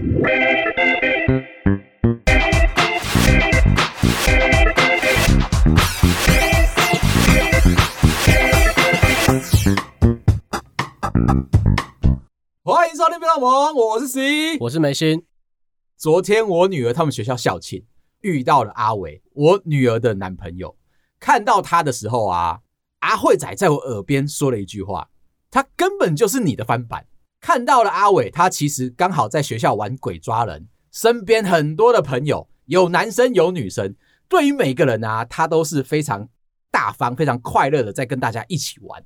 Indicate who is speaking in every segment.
Speaker 1: 欢迎收听《别闹我是 C，
Speaker 2: 我是梅心。
Speaker 1: 昨天我女儿他们学校校庆，遇到了阿伟，我女儿的男朋友。看到他的时候啊，阿慧仔在我耳边说了一句话：“他根本就是你的翻版。”看到了阿伟，他其实刚好在学校玩鬼抓人，身边很多的朋友，有男生有女生。对于每个人啊，他都是非常大方、非常快乐的在跟大家一起玩。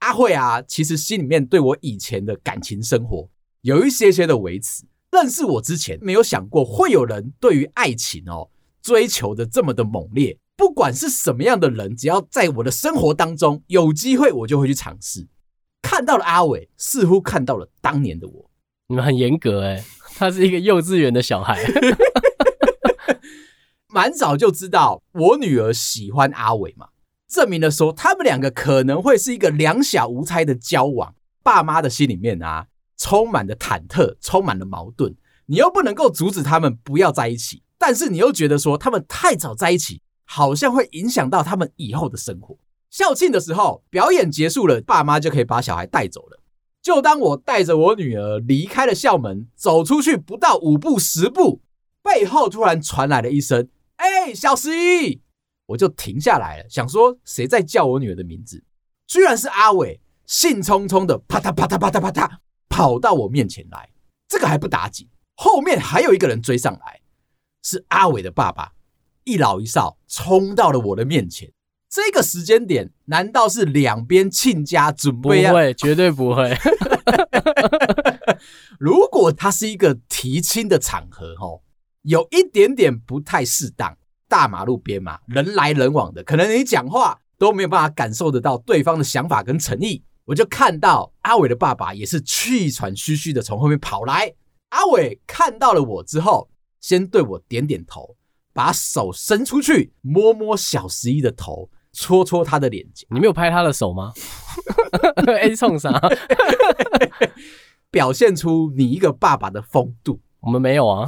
Speaker 1: 阿慧啊，其实心里面对我以前的感情生活有一些些的维持。认识我之前，没有想过会有人对于爱情哦追求的这么的猛烈。不管是什么样的人，只要在我的生活当中有机会，我就会去尝试。看到了阿伟，似乎看到了当年的我。
Speaker 2: 你们很严格诶，他是一个幼稚园的小孩，
Speaker 1: 蛮早就知道我女儿喜欢阿伟嘛，证明了说他们两个可能会是一个两小无猜的交往。爸妈的心里面啊，充满了忐忑，充满了矛盾。你又不能够阻止他们不要在一起，但是你又觉得说他们太早在一起。好像会影响到他们以后的生活。校庆的时候，表演结束了，爸妈就可以把小孩带走了。就当我带着我女儿离开了校门，走出去不到五步十步，背后突然传来了一声：“哎，小十一！”我就停下来了，想说谁在叫我女儿的名字？居然是阿伟，兴冲冲的啪嗒啪嗒啪嗒啪嗒跑到我面前来。这个还不打紧，后面还有一个人追上来，是阿伟的爸爸。一老一少冲到了我的面前，这个时间点难道是两边亲家准备啊？
Speaker 2: 不会，绝对不会。
Speaker 1: 如果它是一个提亲的场合，吼，有一点点不太适当。大马路边嘛，人来人往的，可能你讲话都没有办法感受得到对方的想法跟诚意。我就看到阿伟的爸爸也是气喘吁吁的从后面跑来。阿伟看到了我之后，先对我点点头。把手伸出去，摸摸小十一的头，戳戳他的脸颊。
Speaker 2: 你没有拍他的手吗？哎，冲啥？
Speaker 1: 表现出你一个爸爸的风度。
Speaker 2: 我们没有啊。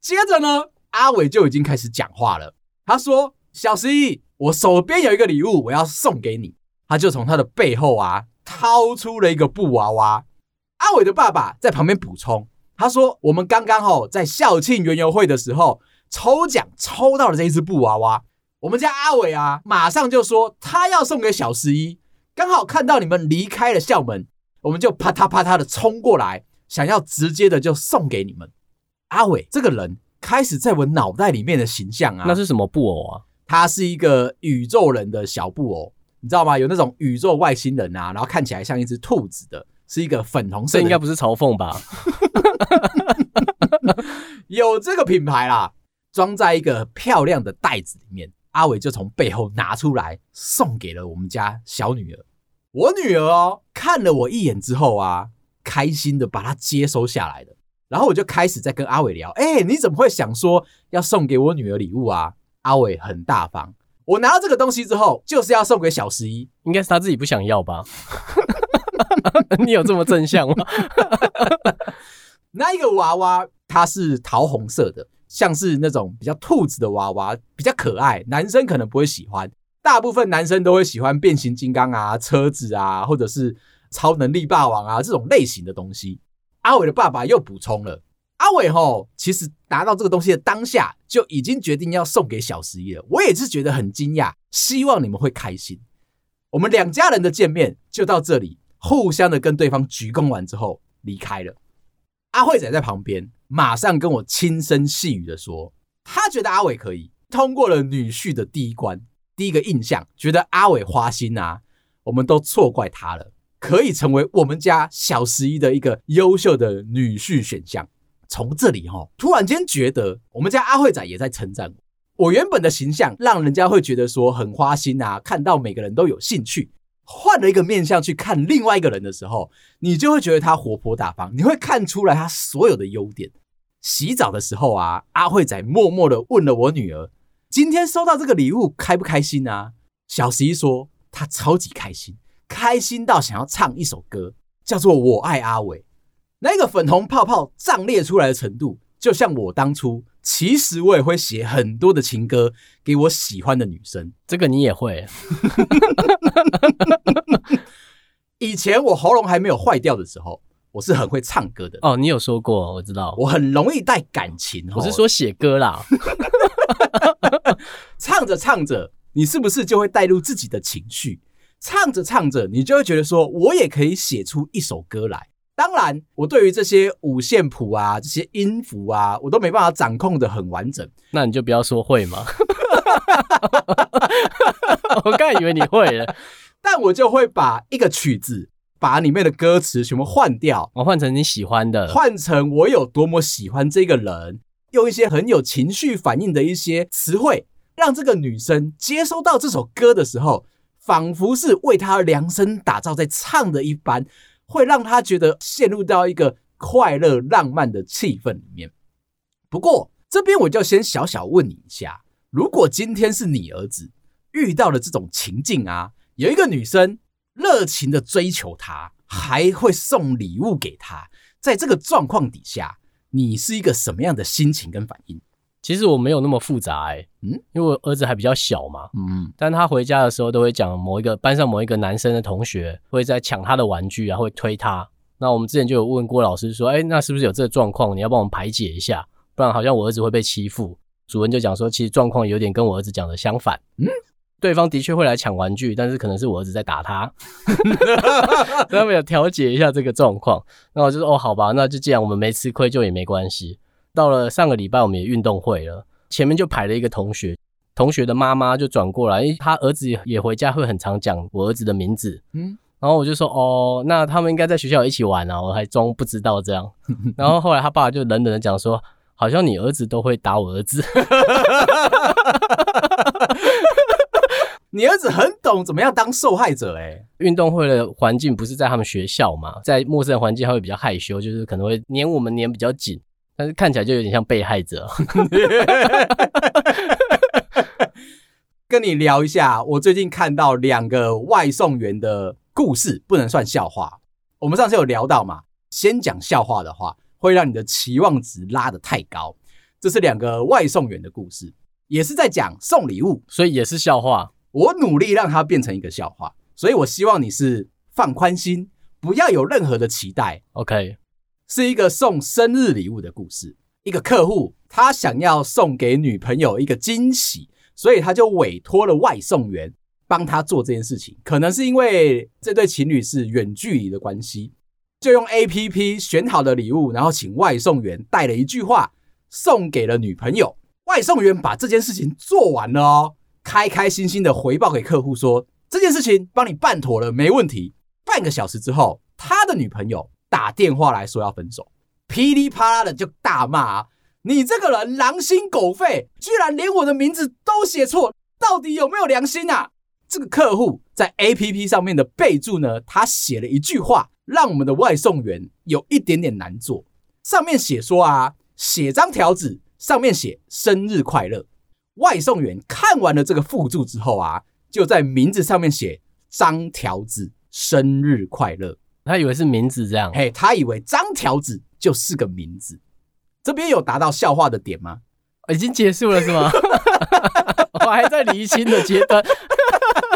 Speaker 1: 接着呢，阿伟就已经开始讲话了。他说：“小十一，我手边有一个礼物，我要送给你。”他就从他的背后啊，掏出了一个布娃娃。阿伟的爸爸在旁边补充。他说：“我们刚刚吼在校庆园游会的时候抽奖抽到了这一只布娃娃，我们家阿伟啊，马上就说他要送给小十一。刚好看到你们离开了校门，我们就啪嗒啪嗒的冲过来，想要直接的就送给你们。阿伟这个人开始在我脑袋里面的形象啊，
Speaker 2: 那是什么布偶啊？
Speaker 1: 他是一个宇宙人的小布偶，你知道吗？有那种宇宙外星人啊，然后看起来像一只兔子的。”是一个粉红色，
Speaker 2: 这应该不是嘲讽吧？
Speaker 1: 有这个品牌啦，装在一个漂亮的袋子里面。阿伟就从背后拿出来，送给了我们家小女儿。我女儿哦，看了我一眼之后啊，开心的把它接收下来了。然后我就开始在跟阿伟聊：“哎，你怎么会想说要送给我女儿礼物啊？”阿伟很大方，我拿到这个东西之后，就是要送给小十一，
Speaker 2: 应该是他自己不想要吧。你有这么正向吗？
Speaker 1: 那一个娃娃它是桃红色的，像是那种比较兔子的娃娃，比较可爱。男生可能不会喜欢，大部分男生都会喜欢变形金刚啊、车子啊，或者是超能力霸王啊这种类型的东西。阿伟的爸爸又补充了，阿伟吼，其实拿到这个东西的当下就已经决定要送给小十一了。我也是觉得很惊讶，希望你们会开心。我们两家人的见面就到这里。互相的跟对方鞠躬完之后离开了，阿慧仔在旁边马上跟我轻声细语的说，他觉得阿伟可以通过了女婿的第一关，第一个印象觉得阿伟花心啊，我们都错怪他了，可以成为我们家小十一的一个优秀的女婿选项。从这里哈，突然间觉得我们家阿慧仔也在成长我，原本的形象让人家会觉得说很花心啊，看到每个人都有兴趣。换了一个面向去看另外一个人的时候，你就会觉得他活泼大方，你会看出来他所有的优点。洗澡的时候啊，阿慧仔默默的问了我女儿：“今天收到这个礼物开不开心啊？”小十一说：“他超级开心，开心到想要唱一首歌，叫做《我爱阿伟》。”那个粉红泡泡胀裂出来的程度，就像我当初，其实我也会写很多的情歌给我喜欢的女生。
Speaker 2: 这个你也会？
Speaker 1: 以前我喉咙还没有坏掉的时候，我是很会唱歌的。
Speaker 2: 哦，你有说过，我知道，
Speaker 1: 我很容易带感情。
Speaker 2: 我是说写歌啦，
Speaker 1: 唱着唱着，你是不是就会带入自己的情绪？唱着唱着，你就会觉得说，我也可以写出一首歌来。当然，我对于这些五线谱啊、这些音符啊，我都没办法掌控的很完整。
Speaker 2: 那你就不要说会嘛。我刚以为你会了，
Speaker 1: 但我就会把一个曲子，把里面的歌词全部换掉，
Speaker 2: 我换成你喜欢的，
Speaker 1: 换成我有多么喜欢这个人，用一些很有情绪反应的一些词汇，让这个女生接收到这首歌的时候。仿佛是为他量身打造在唱的一般，会让她觉得陷入到一个快乐浪漫的气氛里面。不过这边我就先小小问你一下：如果今天是你儿子遇到了这种情境啊，有一个女生热情的追求他，还会送礼物给他，在这个状况底下，你是一个什么样的心情跟反应？
Speaker 2: 其实我没有那么复杂哎、欸，嗯，因为我儿子还比较小嘛，嗯，但他回家的时候都会讲某一个班上某一个男生的同学会在抢他的玩具啊，会推他。那我们之前就有问郭老师说，哎，那是不是有这个状况？你要帮我们排解一下，不然好像我儿子会被欺负。主任就讲说，其实状况有点跟我儿子讲的相反，嗯，对方的确会来抢玩具，但是可能是我儿子在打他，他们有调解一下这个状况。那我就说，哦，好吧，那就既然我们没吃亏，就也没关系。到了上个礼拜，我们也运动会了，前面就排了一个同学，同学的妈妈就转过来，因为他儿子也回家会很常讲我儿子的名字，嗯，然后我就说哦，那他们应该在学校一起玩啊，我还装不知道这样，然后后来他爸就冷冷的讲说，好像你儿子都会打我儿子，
Speaker 1: 你儿子很懂怎么样当受害者哎，
Speaker 2: 运动会的环境不是在他们学校嘛，在陌生的环境他会比较害羞，就是可能会黏我们黏比较紧。但是看起来就有点像被害者。
Speaker 1: 跟你聊一下，我最近看到两个外送员的故事，不能算笑话。我们上次有聊到嘛，先讲笑话的话，会让你的期望值拉得太高。这是两个外送员的故事，也是在讲送礼物，
Speaker 2: 所以也是笑话。
Speaker 1: 我努力让它变成一个笑话，所以我希望你是放宽心，不要有任何的期待。
Speaker 2: OK。
Speaker 1: 是一个送生日礼物的故事。一个客户他想要送给女朋友一个惊喜，所以他就委托了外送员帮他做这件事情。可能是因为这对情侣是远距离的关系，就用 APP 选好的礼物，然后请外送员带了一句话送给了女朋友。外送员把这件事情做完了哦，开开心心的回报给客户说：“这件事情帮你办妥了，没问题。”半个小时之后，他的女朋友。打电话来说要分手，噼里啪啦的就大骂啊，你这个人狼心狗肺，居然连我的名字都写错，到底有没有良心啊？这个客户在 APP 上面的备注呢，他写了一句话，让我们的外送员有一点点难做。上面写说啊，写张条子，上面写生日快乐。外送员看完了这个附注之后啊，就在名字上面写张条子生日快乐。
Speaker 2: 他以为是名字这样，
Speaker 1: 嘿，他以为张条子就是个名字。这边有达到笑话的点吗？
Speaker 2: 已经结束了是吗？我还在厘清的阶段。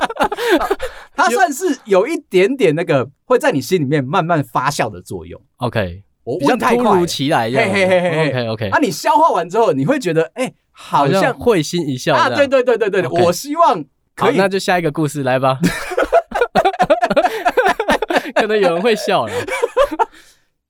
Speaker 1: 他算是有一点点那个会在你心里面慢慢发酵的作用。
Speaker 2: OK，
Speaker 1: 我问太快，
Speaker 2: 突如其来，
Speaker 1: 嘿嘿嘿嘿，OK OK。那你消化完之后，你会觉得，哎，好像
Speaker 2: 会心一笑
Speaker 1: 啊！对对对对对，我希望可以。
Speaker 2: 那就下一个故事来吧。可能有人会笑了。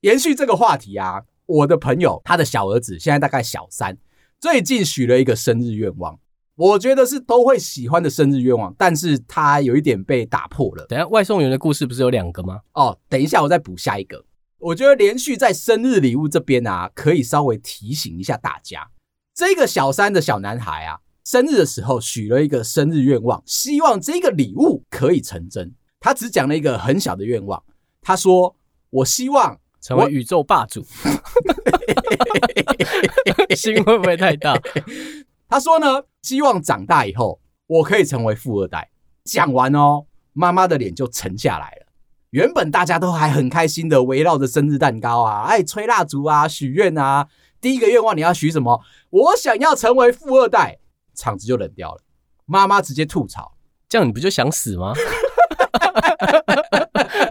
Speaker 1: 延续这个话题啊，我的朋友他的小儿子现在大概小三，最近许了一个生日愿望，我觉得是都会喜欢的生日愿望，但是他有一点被打破了。
Speaker 2: 等下外送员的故事不是有两个吗？
Speaker 1: 哦，等一下我再补下一个。我觉得连续在生日礼物这边啊，可以稍微提醒一下大家，这个小三的小男孩啊，生日的时候许了一个生日愿望，希望这个礼物可以成真。他只讲了一个很小的愿望，他说：“我希望
Speaker 2: 成为宇宙霸主。”心会不会太大？
Speaker 1: 他说呢，希望长大以后我可以成为富二代。讲完哦，妈妈的脸就沉下来了。原本大家都还很开心的围绕着生日蛋糕啊，哎，吹蜡烛啊，许愿啊。第一个愿望你要许什么？我想要成为富二代。场子就冷掉了。妈妈直接吐槽：“
Speaker 2: 这样你不就想死吗？”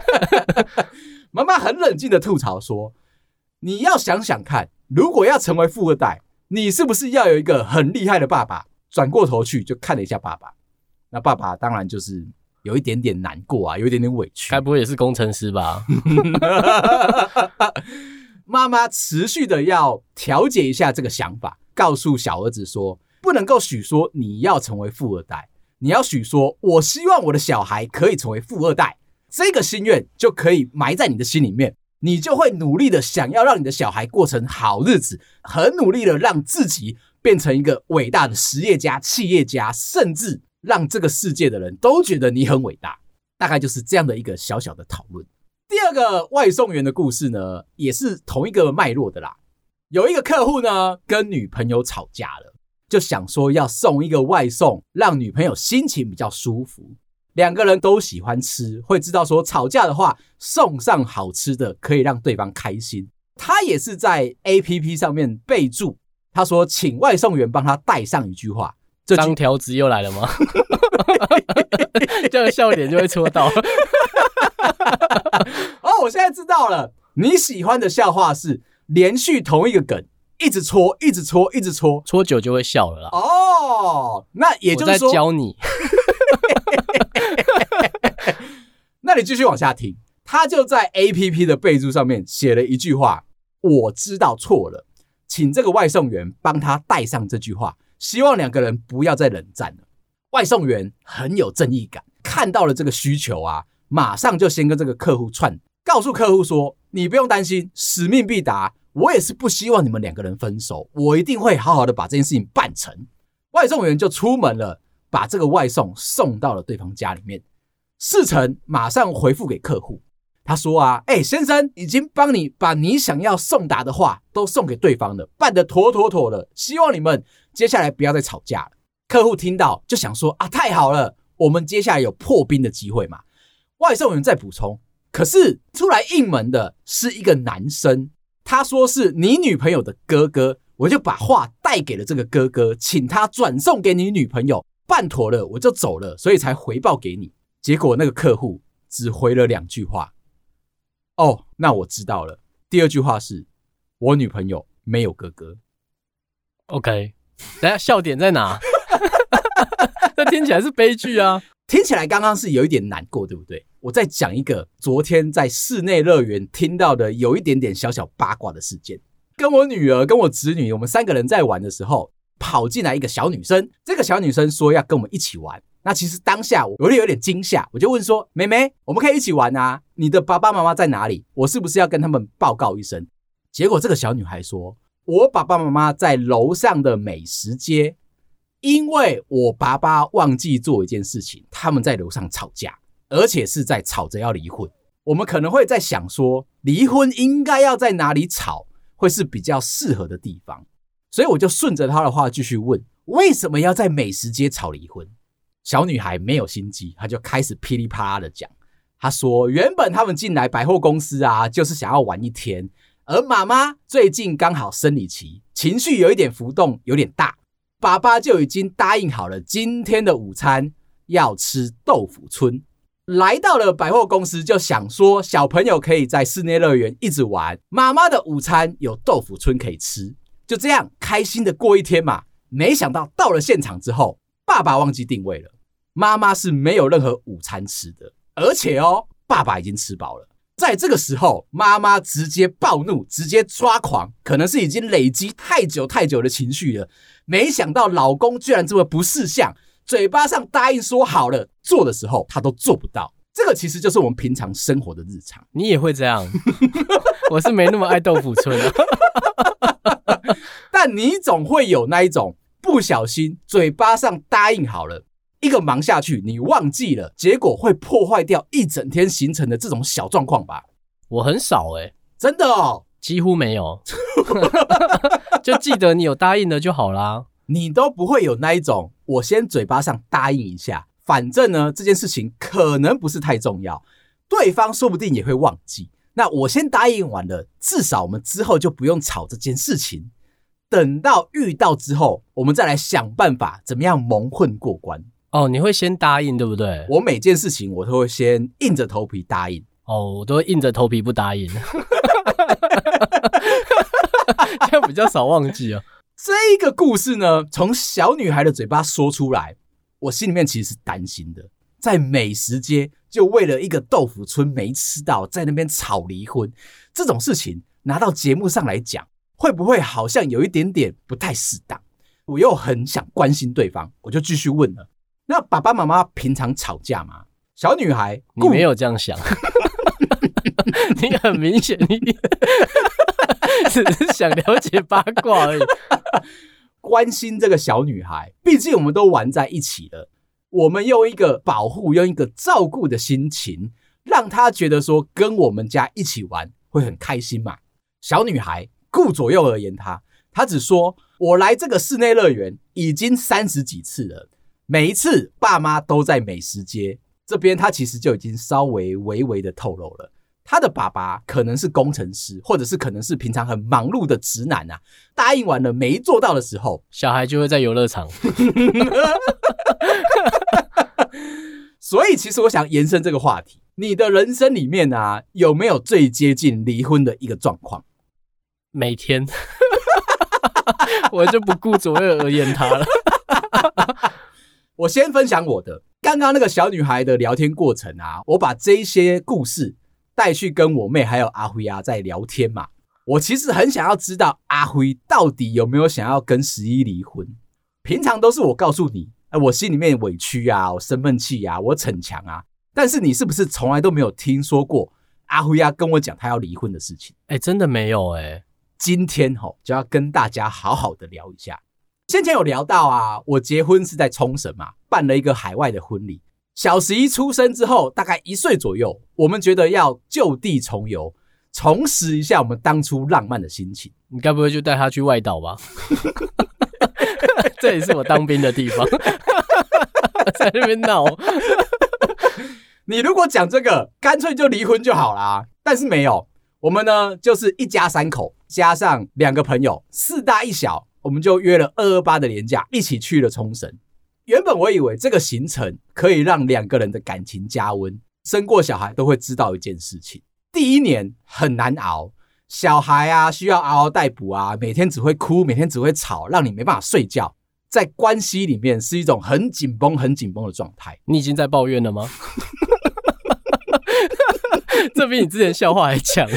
Speaker 1: 妈妈很冷静的吐槽说：“你要想想看，如果要成为富二代，你是不是要有一个很厉害的爸爸？”转过头去就看了一下爸爸，那爸爸当然就是有一点点难过啊，有一点点委屈。
Speaker 2: 该不会也是工程师吧？
Speaker 1: 妈妈持续的要调节一下这个想法，告诉小儿子说：“不能够许说你要成为富二代，你要许说我希望我的小孩可以成为富二代。”这个心愿就可以埋在你的心里面，你就会努力的想要让你的小孩过成好日子，很努力的让自己变成一个伟大的实业家、企业家，甚至让这个世界的人都觉得你很伟大。大概就是这样的一个小小的讨论。第二个外送员的故事呢，也是同一个脉络的啦。有一个客户呢，跟女朋友吵架了，就想说要送一个外送，让女朋友心情比较舒服。两个人都喜欢吃，会知道说吵架的话送上好吃的可以让对方开心。他也是在 APP 上面备注，他说请外送员帮他带上一句话。这
Speaker 2: 张条子又来了吗？这个笑点就会戳到。
Speaker 1: 哦，我现在知道了，你喜欢的笑话是连续同一个梗，一直戳，一直戳，一直戳，
Speaker 2: 戳久就会笑了啦。
Speaker 1: 哦，那也就是说，
Speaker 2: 我在教你。
Speaker 1: 那你继续往下听，他就在 APP 的备注上面写了一句话：“我知道错了，请这个外送员帮他带上这句话，希望两个人不要再冷战了。”外送员很有正义感，看到了这个需求啊，马上就先跟这个客户串，告诉客户说：“你不用担心，使命必达。我也是不希望你们两个人分手，我一定会好好的把这件事情办成。”外送员就出门了。把这个外送送到了对方家里面，事成马上回复给客户。他说啊，哎，先生已经帮你把你想要送达的话都送给对方了，办得妥妥妥的。希望你们接下来不要再吵架了。客户听到就想说啊，太好了，我们接下来有破冰的机会嘛。外送员再补充，可是出来应门的是一个男生，他说是你女朋友的哥哥，我就把话带给了这个哥哥，请他转送给你女朋友。办妥了，我就走了，所以才回报给你。结果那个客户只回了两句话。哦，那我知道了。第二句话是我女朋友没有哥哥。
Speaker 2: OK，等下笑点在哪？这听起来是悲剧啊！
Speaker 1: 听起来刚刚是有一点难过，对不对？我再讲一个昨天在室内乐园听到的有一点点小小八卦的事件。跟我女儿、跟我侄女，我们三个人在玩的时候。跑进来一个小女生，这个小女生说要跟我们一起玩。那其实当下我有点有点惊吓，我就问说：“妹妹，我们可以一起玩啊？你的爸爸妈妈在哪里？我是不是要跟他们报告一声？”结果这个小女孩说：“我爸爸妈妈在楼上的美食街，因为我爸爸忘记做一件事情，他们在楼上吵架，而且是在吵着要离婚。我们可能会在想说，离婚应该要在哪里吵，会是比较适合的地方。”所以我就顺着他的话继续问：为什么要在美食街吵离婚？小女孩没有心机，她就开始噼里啪啦的讲。她说：原本他们进来百货公司啊，就是想要玩一天，而妈妈最近刚好生理期，情绪有一点浮动，有点大。爸爸就已经答应好了，今天的午餐要吃豆腐村。来到了百货公司，就想说小朋友可以在室内乐园一直玩，妈妈的午餐有豆腐村可以吃。就这样开心的过一天嘛，没想到到了现场之后，爸爸忘记定位了，妈妈是没有任何午餐吃的，而且哦，爸爸已经吃饱了。在这个时候，妈妈直接暴怒，直接抓狂，可能是已经累积太久太久的情绪了。没想到老公居然这么不识相，嘴巴上答应说好了，做的时候他都做不到。这个其实就是我们平常生活的日常。
Speaker 2: 你也会这样？我是没那么爱豆腐村啊。
Speaker 1: 但你总会有那一种不小心嘴巴上答应好了，一个忙下去你忘记了，结果会破坏掉一整天行程的这种小状况吧？
Speaker 2: 我很少诶，
Speaker 1: 真的哦，
Speaker 2: 几乎没有，就记得你有答应的就好啦。
Speaker 1: 你都不会有那一种，我先嘴巴上答应一下，反正呢这件事情可能不是太重要，对方说不定也会忘记。那我先答应完了，至少我们之后就不用吵这件事情。等到遇到之后，我们再来想办法怎么样蒙混过关。
Speaker 2: 哦，你会先答应，对不对？
Speaker 1: 我每件事情我都会先硬着头皮答应。
Speaker 2: 哦，我都会硬着头皮不答应，这样比较少忘记哦。
Speaker 1: 这个故事呢，从小女孩的嘴巴说出来，我心里面其实是担心的。在美食街，就为了一个豆腐村没吃到，在那边吵离婚，这种事情拿到节目上来讲，会不会好像有一点点不太适当？我又很想关心对方，我就继续问了：那爸爸妈妈平常吵架吗？小女孩，
Speaker 2: 你没有这样想，你很明显，你 只是想了解八卦而已，
Speaker 1: 关心这个小女孩，毕竟我们都玩在一起了。我们用一个保护、用一个照顾的心情，让她觉得说跟我们家一起玩会很开心嘛。小女孩顾左右而言她，她只说：“我来这个室内乐园已经三十几次了，每一次爸妈都在美食街这边。”他其实就已经稍微微微的透露了，他的爸爸可能是工程师，或者是可能是平常很忙碌的直男啊。答应完了没做到的时候，
Speaker 2: 小孩就会在游乐场。
Speaker 1: 所以，其实我想延伸这个话题，你的人生里面啊，有没有最接近离婚的一个状况？
Speaker 2: 每天，我就不顾左右而言他了。
Speaker 1: 我先分享我的，刚刚那个小女孩的聊天过程啊，我把这一些故事带去跟我妹还有阿辉啊在聊天嘛。我其实很想要知道阿辉到底有没有想要跟十一离婚。平常都是我告诉你。哎，我心里面委屈啊，我生闷气啊，我逞强啊。但是你是不是从来都没有听说过阿辉啊跟我讲他要离婚的事情？
Speaker 2: 哎，真的没有哎。
Speaker 1: 今天吼就要跟大家好好的聊一下。先前有聊到啊，我结婚是在冲绳嘛，办了一个海外的婚礼。小十一出生之后，大概一岁左右，我们觉得要就地重游，重拾一下我们当初浪漫的心情。
Speaker 2: 你该不会就带他去外岛吧？这也是我当兵的地方，在那边闹。
Speaker 1: 你如果讲这个，干脆就离婚就好啦。但是没有，我们呢就是一家三口，加上两个朋友，四大一小，我们就约了二二八的年假，一起去了冲绳。原本我以为这个行程可以让两个人的感情加温，生过小孩都会知道一件事情：第一年很难熬。小孩啊，需要嗷嗷待哺啊，每天只会哭，每天只会吵，让你没办法睡觉。在关系里面是一种很紧绷、很紧绷的状态。
Speaker 2: 你已经在抱怨了吗？这比你之前笑话还强。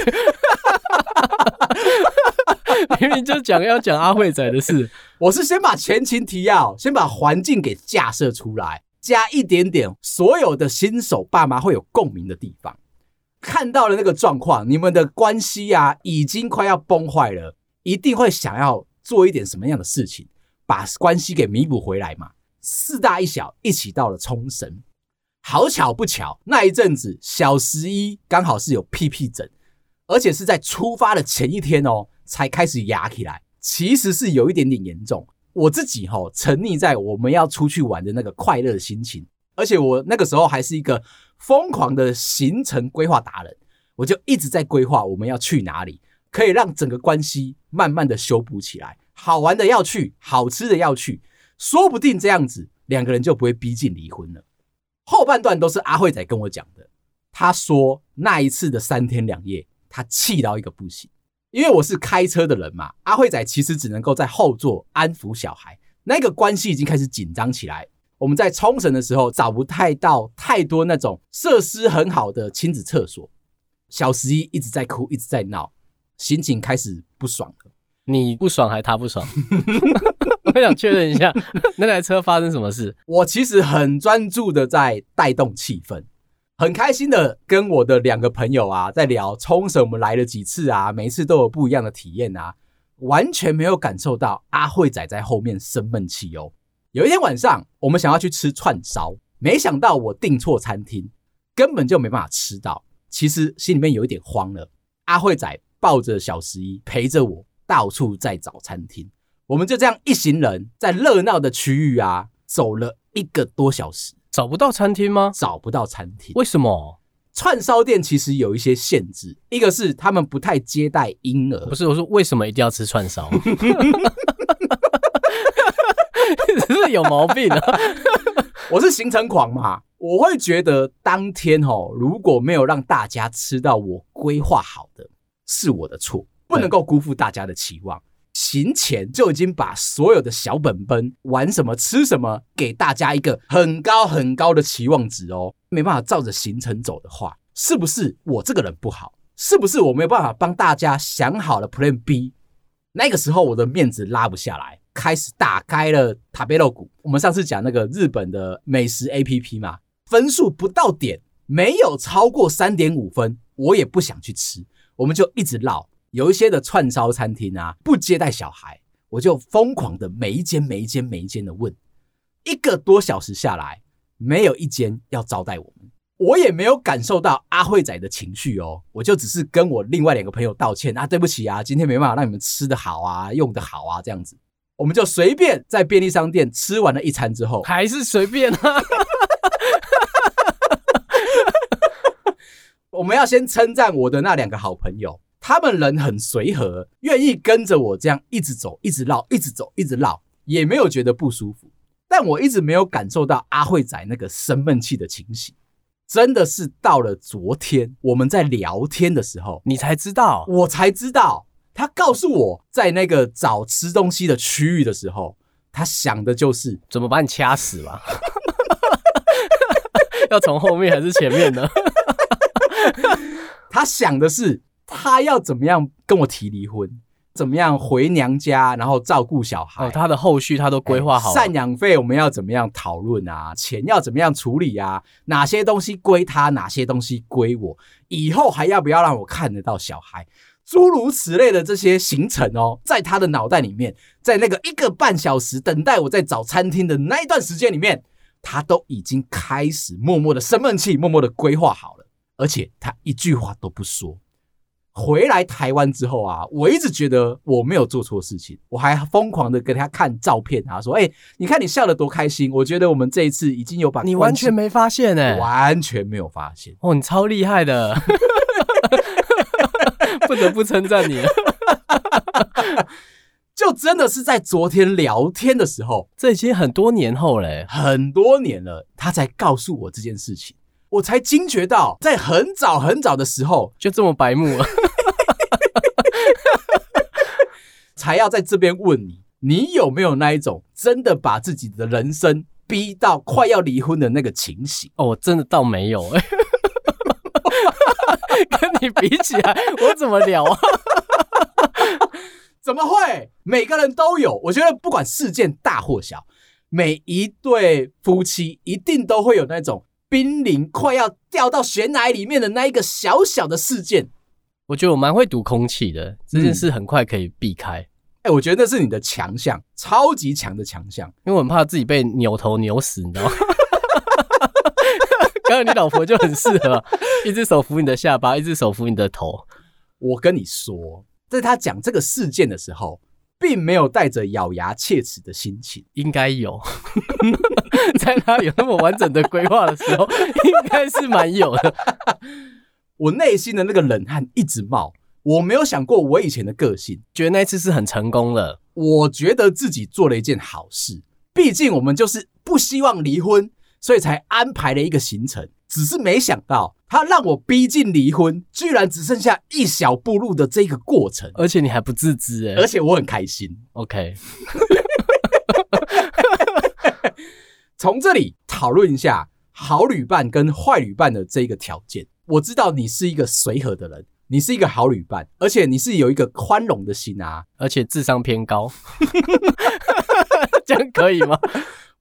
Speaker 2: 明明就讲要讲阿慧仔的事，
Speaker 1: 我是先把前情提要，先把环境给架设出来，加一点点所有的新手爸妈会有共鸣的地方。看到了那个状况，你们的关系啊，已经快要崩坏了，一定会想要做一点什么样的事情，把关系给弥补回来嘛。四大一小一起到了冲绳，好巧不巧，那一阵子小十一刚好是有屁屁疹，而且是在出发的前一天哦，才开始压起来，其实是有一点点严重。我自己吼、哦，沉溺在我们要出去玩的那个快乐的心情。而且我那个时候还是一个疯狂的行程规划达人，我就一直在规划我们要去哪里，可以让整个关系慢慢的修补起来。好玩的要去，好吃的要去，说不定这样子两个人就不会逼近离婚了。后半段都是阿慧仔跟我讲的，他说那一次的三天两夜，他气到一个不行，因为我是开车的人嘛，阿慧仔其实只能够在后座安抚小孩，那个关系已经开始紧张起来。我们在冲绳的时候找不太到太多那种设施很好的亲子厕所，小十一一直在哭，一直在闹，心情开始不爽了。
Speaker 2: 你不爽还是他不爽？我想确认一下，那台车发生什么事？
Speaker 1: 我其实很专注的在带动气氛，很开心的跟我的两个朋友啊在聊冲绳，我们来了几次啊，每次都有不一样的体验啊，完全没有感受到阿慧仔在后面生闷气哦。有一天晚上，我们想要去吃串烧，没想到我订错餐厅，根本就没办法吃到。其实心里面有一点慌了。阿慧仔抱着小十一，陪着我到处在找餐厅。我们就这样一行人在热闹的区域啊，走了一个多小时，
Speaker 2: 找不到餐厅吗？
Speaker 1: 找不到餐厅，
Speaker 2: 为什么？
Speaker 1: 串烧店其实有一些限制，一个是他们不太接待婴儿。
Speaker 2: 不是，我说为什么一定要吃串烧？是有毛病啊！
Speaker 1: 我是行程狂嘛，我会觉得当天哦，如果没有让大家吃到我规划好的，是我的错，不能够辜负大家的期望。行前就已经把所有的小本本玩什么吃什么，给大家一个很高很高的期望值哦。没办法照着行程走的话，是不是我这个人不好？是不是我没有办法帮大家想好了 Plan B？那个时候我的面子拉不下来，开始打开了塔贝肉骨。我们上次讲那个日本的美食 APP 嘛，分数不到点，没有超过三点五分，我也不想去吃，我们就一直绕。有一些的串烧餐厅啊，不接待小孩，我就疯狂的每一间每一间每一间的问，一个多小时下来，没有一间要招待我们，我也没有感受到阿慧仔的情绪哦，我就只是跟我另外两个朋友道歉啊，对不起啊，今天没办法让你们吃得好啊，用得好啊，这样子，我们就随便在便利商店吃完了一餐之后，
Speaker 2: 还是随便啊，
Speaker 1: 我们要先称赞我的那两个好朋友。他们人很随和，愿意跟着我这样一直走，一直绕，一直走，一直绕，也没有觉得不舒服。但我一直没有感受到阿慧仔那个生闷气的情形，真的是到了昨天我们在聊天的时候，
Speaker 2: 你才知道，
Speaker 1: 我才知道，他告诉我在那个找吃东西的区域的时候，他想的就是
Speaker 2: 怎么把你掐死吧？要从后面还是前面呢？
Speaker 1: 他想的是。他要怎么样跟我提离婚？怎么样回娘家，然后照顾小孩？
Speaker 2: 哦，他的后续他都规划好了。
Speaker 1: 赡养费我们要怎么样讨论啊？钱要怎么样处理啊？哪些东西归他，哪些东西归我？以后还要不要让我看得到小孩？诸如此类的这些行程哦，在他的脑袋里面，在那个一个半小时等待我在找餐厅的那一段时间里面，他都已经开始默默的生闷气，默默的规划好了，而且他一句话都不说。回来台湾之后啊，我一直觉得我没有做错事情，我还疯狂的给他看照片啊，说：“哎、欸，你看你笑得多开心！”我觉得我们这一次已经有把
Speaker 2: 你完全没发现哎、欸，
Speaker 1: 完全没有发现
Speaker 2: 哦，你超厉害的，不得不称赞你。
Speaker 1: 就真的是在昨天聊天的时候，
Speaker 2: 这已经很多年后了、欸，
Speaker 1: 很多年了，他才告诉我这件事情。我才惊觉到，在很早很早的时候
Speaker 2: 就这么白目了，
Speaker 1: 才要在这边问你，你有没有那一种真的把自己的人生逼到快要离婚的那个情形？
Speaker 2: 哦，我真的倒没有哎，跟你比起来，我怎么聊啊？
Speaker 1: 怎么会？每个人都有，我觉得不管事件大或小，每一对夫妻一定都会有那种。濒临快要掉到悬崖里面的那一个小小的事件，
Speaker 2: 我觉得我蛮会读空气的，这件事很快可以避开。哎、
Speaker 1: 我觉得那是你的强项，超级强的强项，
Speaker 2: 因为我很怕自己被扭头扭死，你知道吗？刚刚你老婆就很适合，一只手扶你的下巴，一只手扶你的头。
Speaker 1: 我跟你说，在他讲这个事件的时候。并没有带着咬牙切齿的心情，
Speaker 2: 应该有，在他有那么完整的规划的时候，应该是蛮有的。
Speaker 1: 我内心的那个冷汗一直冒，我没有想过我以前的个性，
Speaker 2: 觉得那次是很成功了。
Speaker 1: 我觉得自己做了一件好事，毕竟我们就是不希望离婚，所以才安排了一个行程。只是没想到，他让我逼近离婚，居然只剩下一小步路的这个过程，
Speaker 2: 而且你还不自知诶，
Speaker 1: 而且我很开心。
Speaker 2: OK，
Speaker 1: 从这里讨论一下好旅伴跟坏旅伴的这个条件。我知道你是一个随和的人，你是一个好旅伴，而且你是有一个宽容的心啊，
Speaker 2: 而且智商偏高，这样可以吗？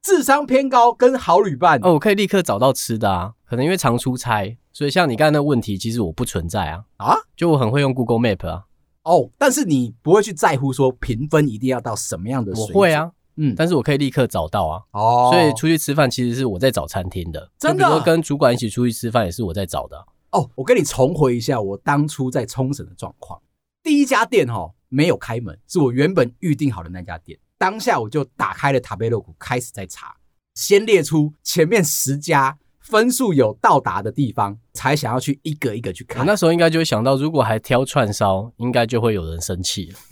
Speaker 1: 智商偏高跟好旅伴
Speaker 2: 哦，我可以立刻找到吃的啊。可能因为常出差，所以像你刚才那个问题，其实我不存在啊啊，就我很会用 Google Map 啊。
Speaker 1: 哦，但是你不会去在乎说评分一定要到什么样的水准？
Speaker 2: 我会啊，嗯，但是我可以立刻找到啊。哦，所以出去吃饭其实是我在找餐厅的，真的。比如说跟主管一起出去吃饭也是我在找的啊。
Speaker 1: 哦，我跟你重回一下我当初在冲绳的状况。第一家店哦没有开门，是我原本预定好的那家店。当下我就打开了塔贝洛谷，开始在查。先列出前面十家分数有到达的地方，才想要去一个一个去看。
Speaker 2: 那时候应该就会想到，如果还挑串烧，应该就会有人生气了。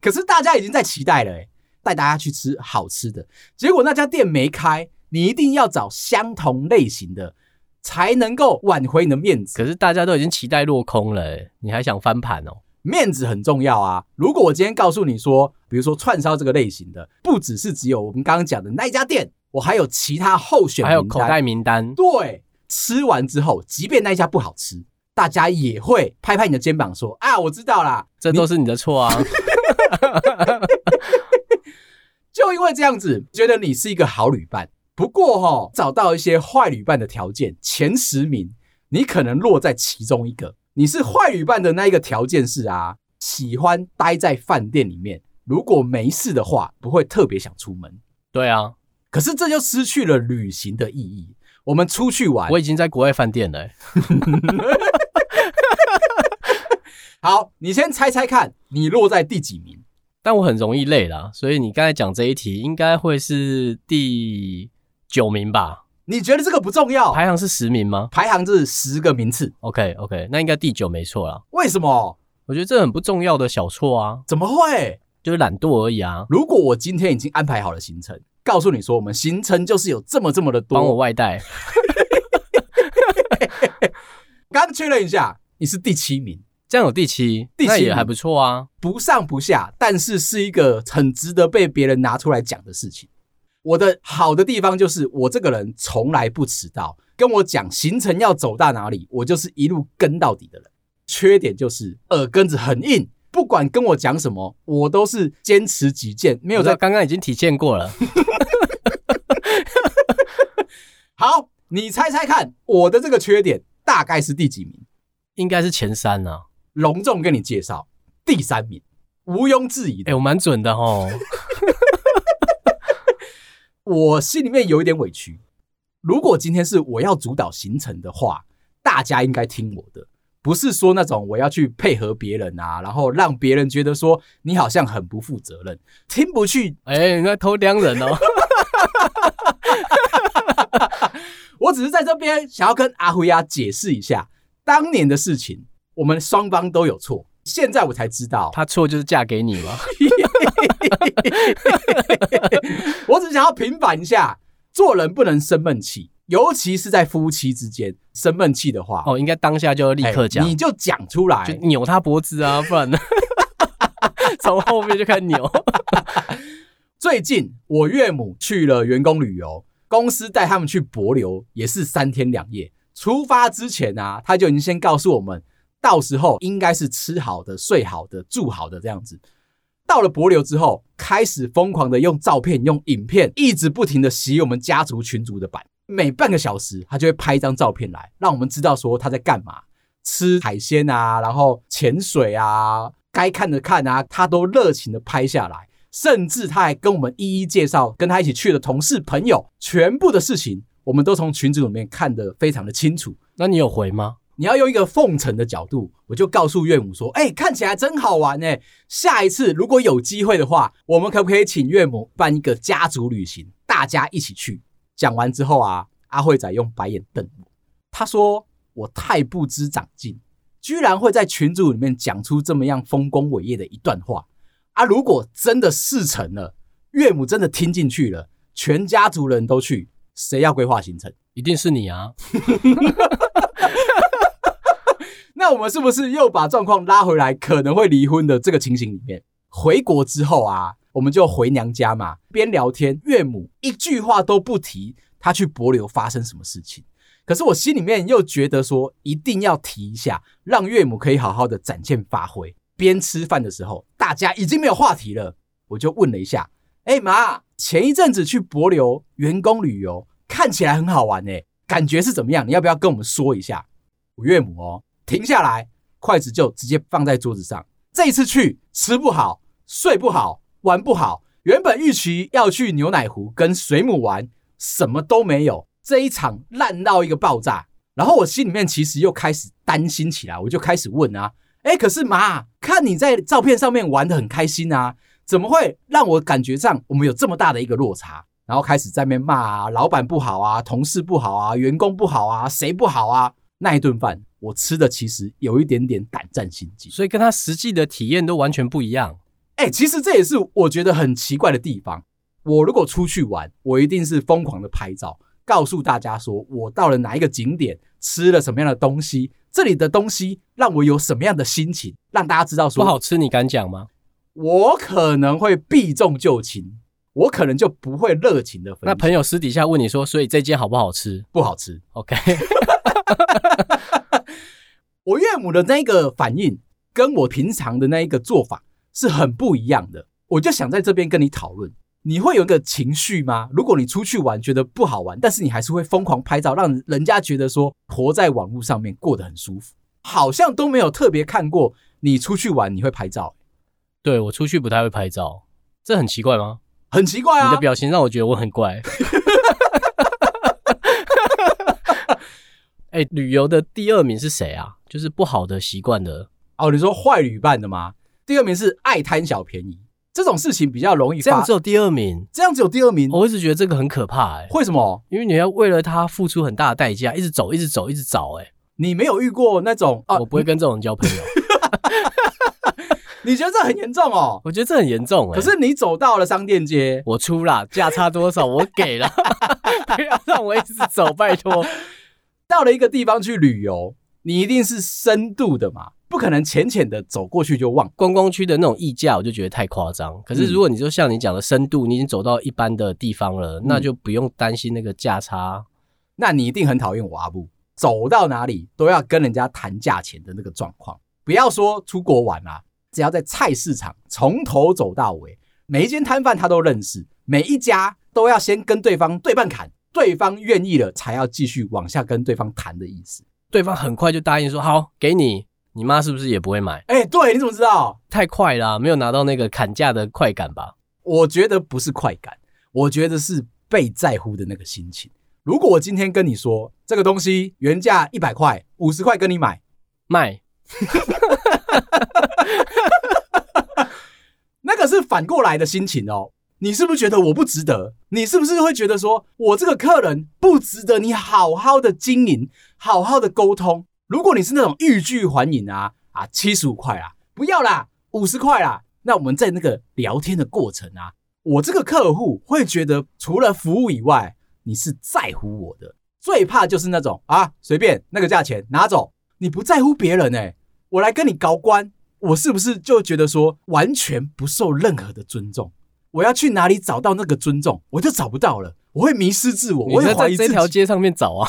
Speaker 1: 可是大家已经在期待了，欸，带大家去吃好吃的，结果那家店没开，你一定要找相同类型的，才能够挽回你的面子。
Speaker 2: 可是大家都已经期待落空了，欸，你还想翻盘哦？
Speaker 1: 面子很重要啊！如果我今天告诉你说，比如说串烧这个类型的，不只是只有我们刚刚讲的那一家店，我还有其他候选，
Speaker 2: 还有口袋名单。
Speaker 1: 对，吃完之后，即便那一家不好吃，大家也会拍拍你的肩膀说：“啊，我知道啦，
Speaker 2: 这都是你的错啊！”
Speaker 1: 就因为这样子，觉得你是一个好旅伴。不过哈，找到一些坏旅伴的条件，前十名，你可能落在其中一个。你是坏旅伴的那一个条件是啊，喜欢待在饭店里面，如果没事的话，不会特别想出门。
Speaker 2: 对啊，
Speaker 1: 可是这就失去了旅行的意义。我们出去玩，
Speaker 2: 我已经在国外饭店了。
Speaker 1: 好，你先猜猜看，你落在第几名？
Speaker 2: 但我很容易累啦，所以你刚才讲这一题，应该会是第九名吧？
Speaker 1: 你觉得这个不重要？
Speaker 2: 排行是十名吗？
Speaker 1: 排行是十个名次。
Speaker 2: OK OK，那应该第九没错啦。
Speaker 1: 为什么？
Speaker 2: 我觉得这很不重要的小错啊。
Speaker 1: 怎么会？
Speaker 2: 就是懒惰而已啊。
Speaker 1: 如果我今天已经安排好了行程，告诉你说我们行程就是有这么这么的多，
Speaker 2: 帮我外带。
Speaker 1: 刚确认一下，你是第七名，
Speaker 2: 这样有第七，第七那也还不错啊，
Speaker 1: 不上不下，但是是一个很值得被别人拿出来讲的事情。我的好的地方就是我这个人从来不迟到，跟我讲行程要走到哪里，我就是一路跟到底的人。缺点就是耳根子很硬，不管跟我讲什么，我都是坚持己见，没有在。
Speaker 2: 刚刚已经体现过了。
Speaker 1: 好，你猜猜看，我的这个缺点大概是第几名？
Speaker 2: 应该是前三呢、啊。
Speaker 1: 隆重跟你介绍，第三名，毋庸置疑的。
Speaker 2: 哎、欸，我蛮准的哦。
Speaker 1: 我心里面有一点委屈。如果今天是我要主导行程的话，大家应该听我的，不是说那种我要去配合别人啊，然后让别人觉得说你好像很不负责任，听不去。
Speaker 2: 哎、欸，你在偷刁人哦！
Speaker 1: 我只是在这边想要跟阿辉啊解释一下，当年的事情，我们双方都有错。现在我才知道，
Speaker 2: 他错就是嫁给你吗？
Speaker 1: 我只想要平反一下，做人不能生闷气，尤其是在夫妻之间生闷气的话，
Speaker 2: 哦，应该当下就立刻讲，
Speaker 1: 你就讲出来，
Speaker 2: 就扭他脖子啊，不然呢，从后面就开始扭。
Speaker 1: 最近我岳母去了员工旅游，公司带他们去博流，也是三天两夜。出发之前啊，他就已经先告诉我们。到时候应该是吃好的、睡好的、住好的这样子。到了帛琉之后，开始疯狂的用照片、用影片，一直不停的洗我们家族群组的版。每半个小时，他就会拍一张照片来，让我们知道说他在干嘛，吃海鲜啊，然后潜水啊，该看的看啊，他都热情的拍下来。甚至他还跟我们一一介绍跟他一起去的同事朋友，全部的事情我们都从群组里面看得非常的清楚。
Speaker 2: 那你有回吗？
Speaker 1: 你要用一个奉承的角度，我就告诉岳母说：“哎、欸，看起来真好玩哎！下一次如果有机会的话，我们可不可以请岳母办一个家族旅行，大家一起去？”讲完之后啊，阿慧仔用白眼瞪我，他说：“我太不知长进，居然会在群组里面讲出这么样丰功伟业的一段话啊！如果真的事成了，岳母真的听进去了，全家族人都去，谁要规划行程？
Speaker 2: 一定是你啊！”
Speaker 1: 那我们是不是又把状况拉回来，可能会离婚的这个情形里面？回国之后啊，我们就回娘家嘛，边聊天，岳母一句话都不提她去帛琉发生什么事情。可是我心里面又觉得说，一定要提一下，让岳母可以好好的展现发挥。边吃饭的时候，大家已经没有话题了，我就问了一下：“哎妈，前一阵子去帛琉员工旅游，看起来很好玩诶，感觉是怎么样？你要不要跟我们说一下？”我岳母哦。停下来，筷子就直接放在桌子上。这一次去吃不好，睡不好，玩不好。原本预期要去牛奶湖跟水母玩，什么都没有。这一场烂到一个爆炸。然后我心里面其实又开始担心起来，我就开始问啊，哎，可是妈，看你在照片上面玩的很开心啊，怎么会让我感觉上我们有这么大的一个落差？然后开始在那骂啊，老板不好啊，同事不好啊，员工不好啊，谁不好啊？那一顿饭我吃的其实有一点点胆战心惊，
Speaker 2: 所以跟他实际的体验都完全不一样。
Speaker 1: 哎、欸，其实这也是我觉得很奇怪的地方。我如果出去玩，我一定是疯狂的拍照，告诉大家说我到了哪一个景点，吃了什么样的东西，这里的东西让我有什么样的心情，让大家知道说
Speaker 2: 不好吃，你敢讲吗？
Speaker 1: 我可能会避重就轻。我可能就不会热情的分。
Speaker 2: 那朋友私底下问你说，所以这间好不好吃？
Speaker 1: 不好吃。
Speaker 2: OK。
Speaker 1: 我岳母的那个反应跟我平常的那一个做法是很不一样的。我就想在这边跟你讨论，你会有一个情绪吗？如果你出去玩觉得不好玩，但是你还是会疯狂拍照，让人家觉得说活在网络上面过得很舒服，好像都没有特别看过你出去玩你会拍照。
Speaker 2: 对，我出去不太会拍照，这很奇怪吗？
Speaker 1: 很奇怪啊！
Speaker 2: 你的表情让我觉得我很怪。哎、欸，旅游的第二名是谁啊？就是不好的习惯的
Speaker 1: 哦。你说坏旅伴的吗？第二名是爱贪小便宜，这种事情比较容易发。
Speaker 2: 这样只有第二名，
Speaker 1: 这样只有第二名。
Speaker 2: 我一直觉得这个很可怕、欸，哎，
Speaker 1: 为什么？
Speaker 2: 因为你要为了他付出很大的代价，一直走，一直走，一直找、欸。哎，
Speaker 1: 你没有遇过那种啊？
Speaker 2: 我不会跟这种人交朋友。
Speaker 1: 你觉得这很严重哦？
Speaker 2: 我觉得这很严重哎、
Speaker 1: 欸。可是你走到了商店街，
Speaker 2: 我出了价差多少，我给了，不要让我一直走，拜托。
Speaker 1: 到了一个地方去旅游，你一定是深度的嘛，不可能浅浅的走过去就忘。
Speaker 2: 观光区的那种溢价，我就觉得太夸张。可是如果你就像你讲的深度，你已经走到一般的地方了，嗯、那就不用担心那个价差。
Speaker 1: 那你一定很讨厌我阿布，走到哪里都要跟人家谈价钱的那个状况。不要说出国玩啦、啊。只要在菜市场从头走到尾，每一间摊贩他都认识，每一家都要先跟对方对半砍，对方愿意了才要继续往下跟对方谈的意思。
Speaker 2: 对方很快就答应说好，给你。你妈是不是也不会买？
Speaker 1: 哎、欸，对，你怎么知道？
Speaker 2: 太快了，没有拿到那个砍价的快感吧？
Speaker 1: 我觉得不是快感，我觉得是被在乎的那个心情。如果我今天跟你说这个东西原价一百块，五十块跟你买，
Speaker 2: 卖。
Speaker 1: 那个是反过来的心情哦，你是不是觉得我不值得？你是不是会觉得说我这个客人不值得你好好的经营，好好的沟通？如果你是那种欲拒还迎啊啊，七十五块啊，不要啦，五十块啦，那我们在那个聊天的过程啊，我这个客户会觉得除了服务以外，你是在乎我的。最怕就是那种啊，随便那个价钱拿走，你不在乎别人欸。我来跟你搞关，我是不是就觉得说完全不受任何的尊重？我要去哪里找到那个尊重，我就找不到了，我会迷失自我，我会怀疑。
Speaker 2: 在这条街上面找啊，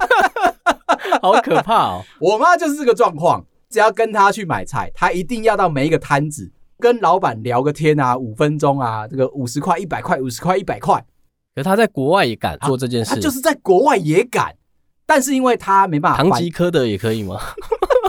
Speaker 2: 好可怕哦！
Speaker 1: 我妈就是这个状况，只要跟她去买菜，她一定要到每一个摊子跟老板聊个天啊，五分钟啊，这个五十块、一百块、五十块、一百块。
Speaker 2: 可是她在国外也敢做这件事，
Speaker 1: 她就是在国外也敢，但是因为她没办法，
Speaker 2: 唐吉诃德也可以吗？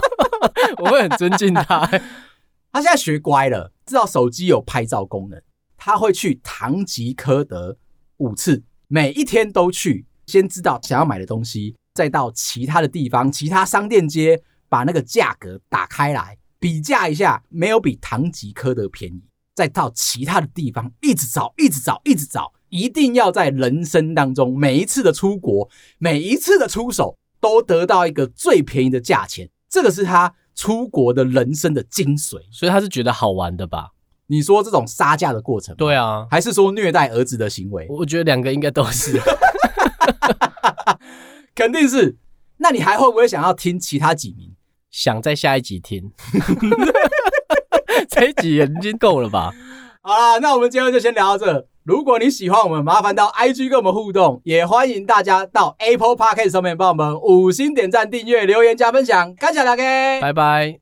Speaker 2: 我会很尊敬他。
Speaker 1: 他现在学乖了，知道手机有拍照功能，他会去唐吉诃德五次，每一天都去，先知道想要买的东西，再到其他的地方、其他商店街，把那个价格打开来比价一下，没有比唐吉诃德便宜，再到其他的地方一直找、一直找、一直找，一定要在人生当中每一次的出国、每一次的出手，都得到一个最便宜的价钱。这个是他出国的人生的精髓，
Speaker 2: 所以他是觉得好玩的吧？
Speaker 1: 你说这种杀价的过程？
Speaker 2: 对啊，
Speaker 1: 还是说虐待儿子的行为？
Speaker 2: 我觉得两个应该都是，
Speaker 1: 肯定是。那你还会不会想要听其他几名？
Speaker 2: 想在下一集听，这一集已经够了吧？
Speaker 1: 好啦，那我们今天就先聊到这。如果你喜欢我们，麻烦到 IG 跟我们互动，也欢迎大家到 Apple Podcast 上面帮我们五星点赞、订阅、留言、加分享，感谢大家，
Speaker 2: 拜拜。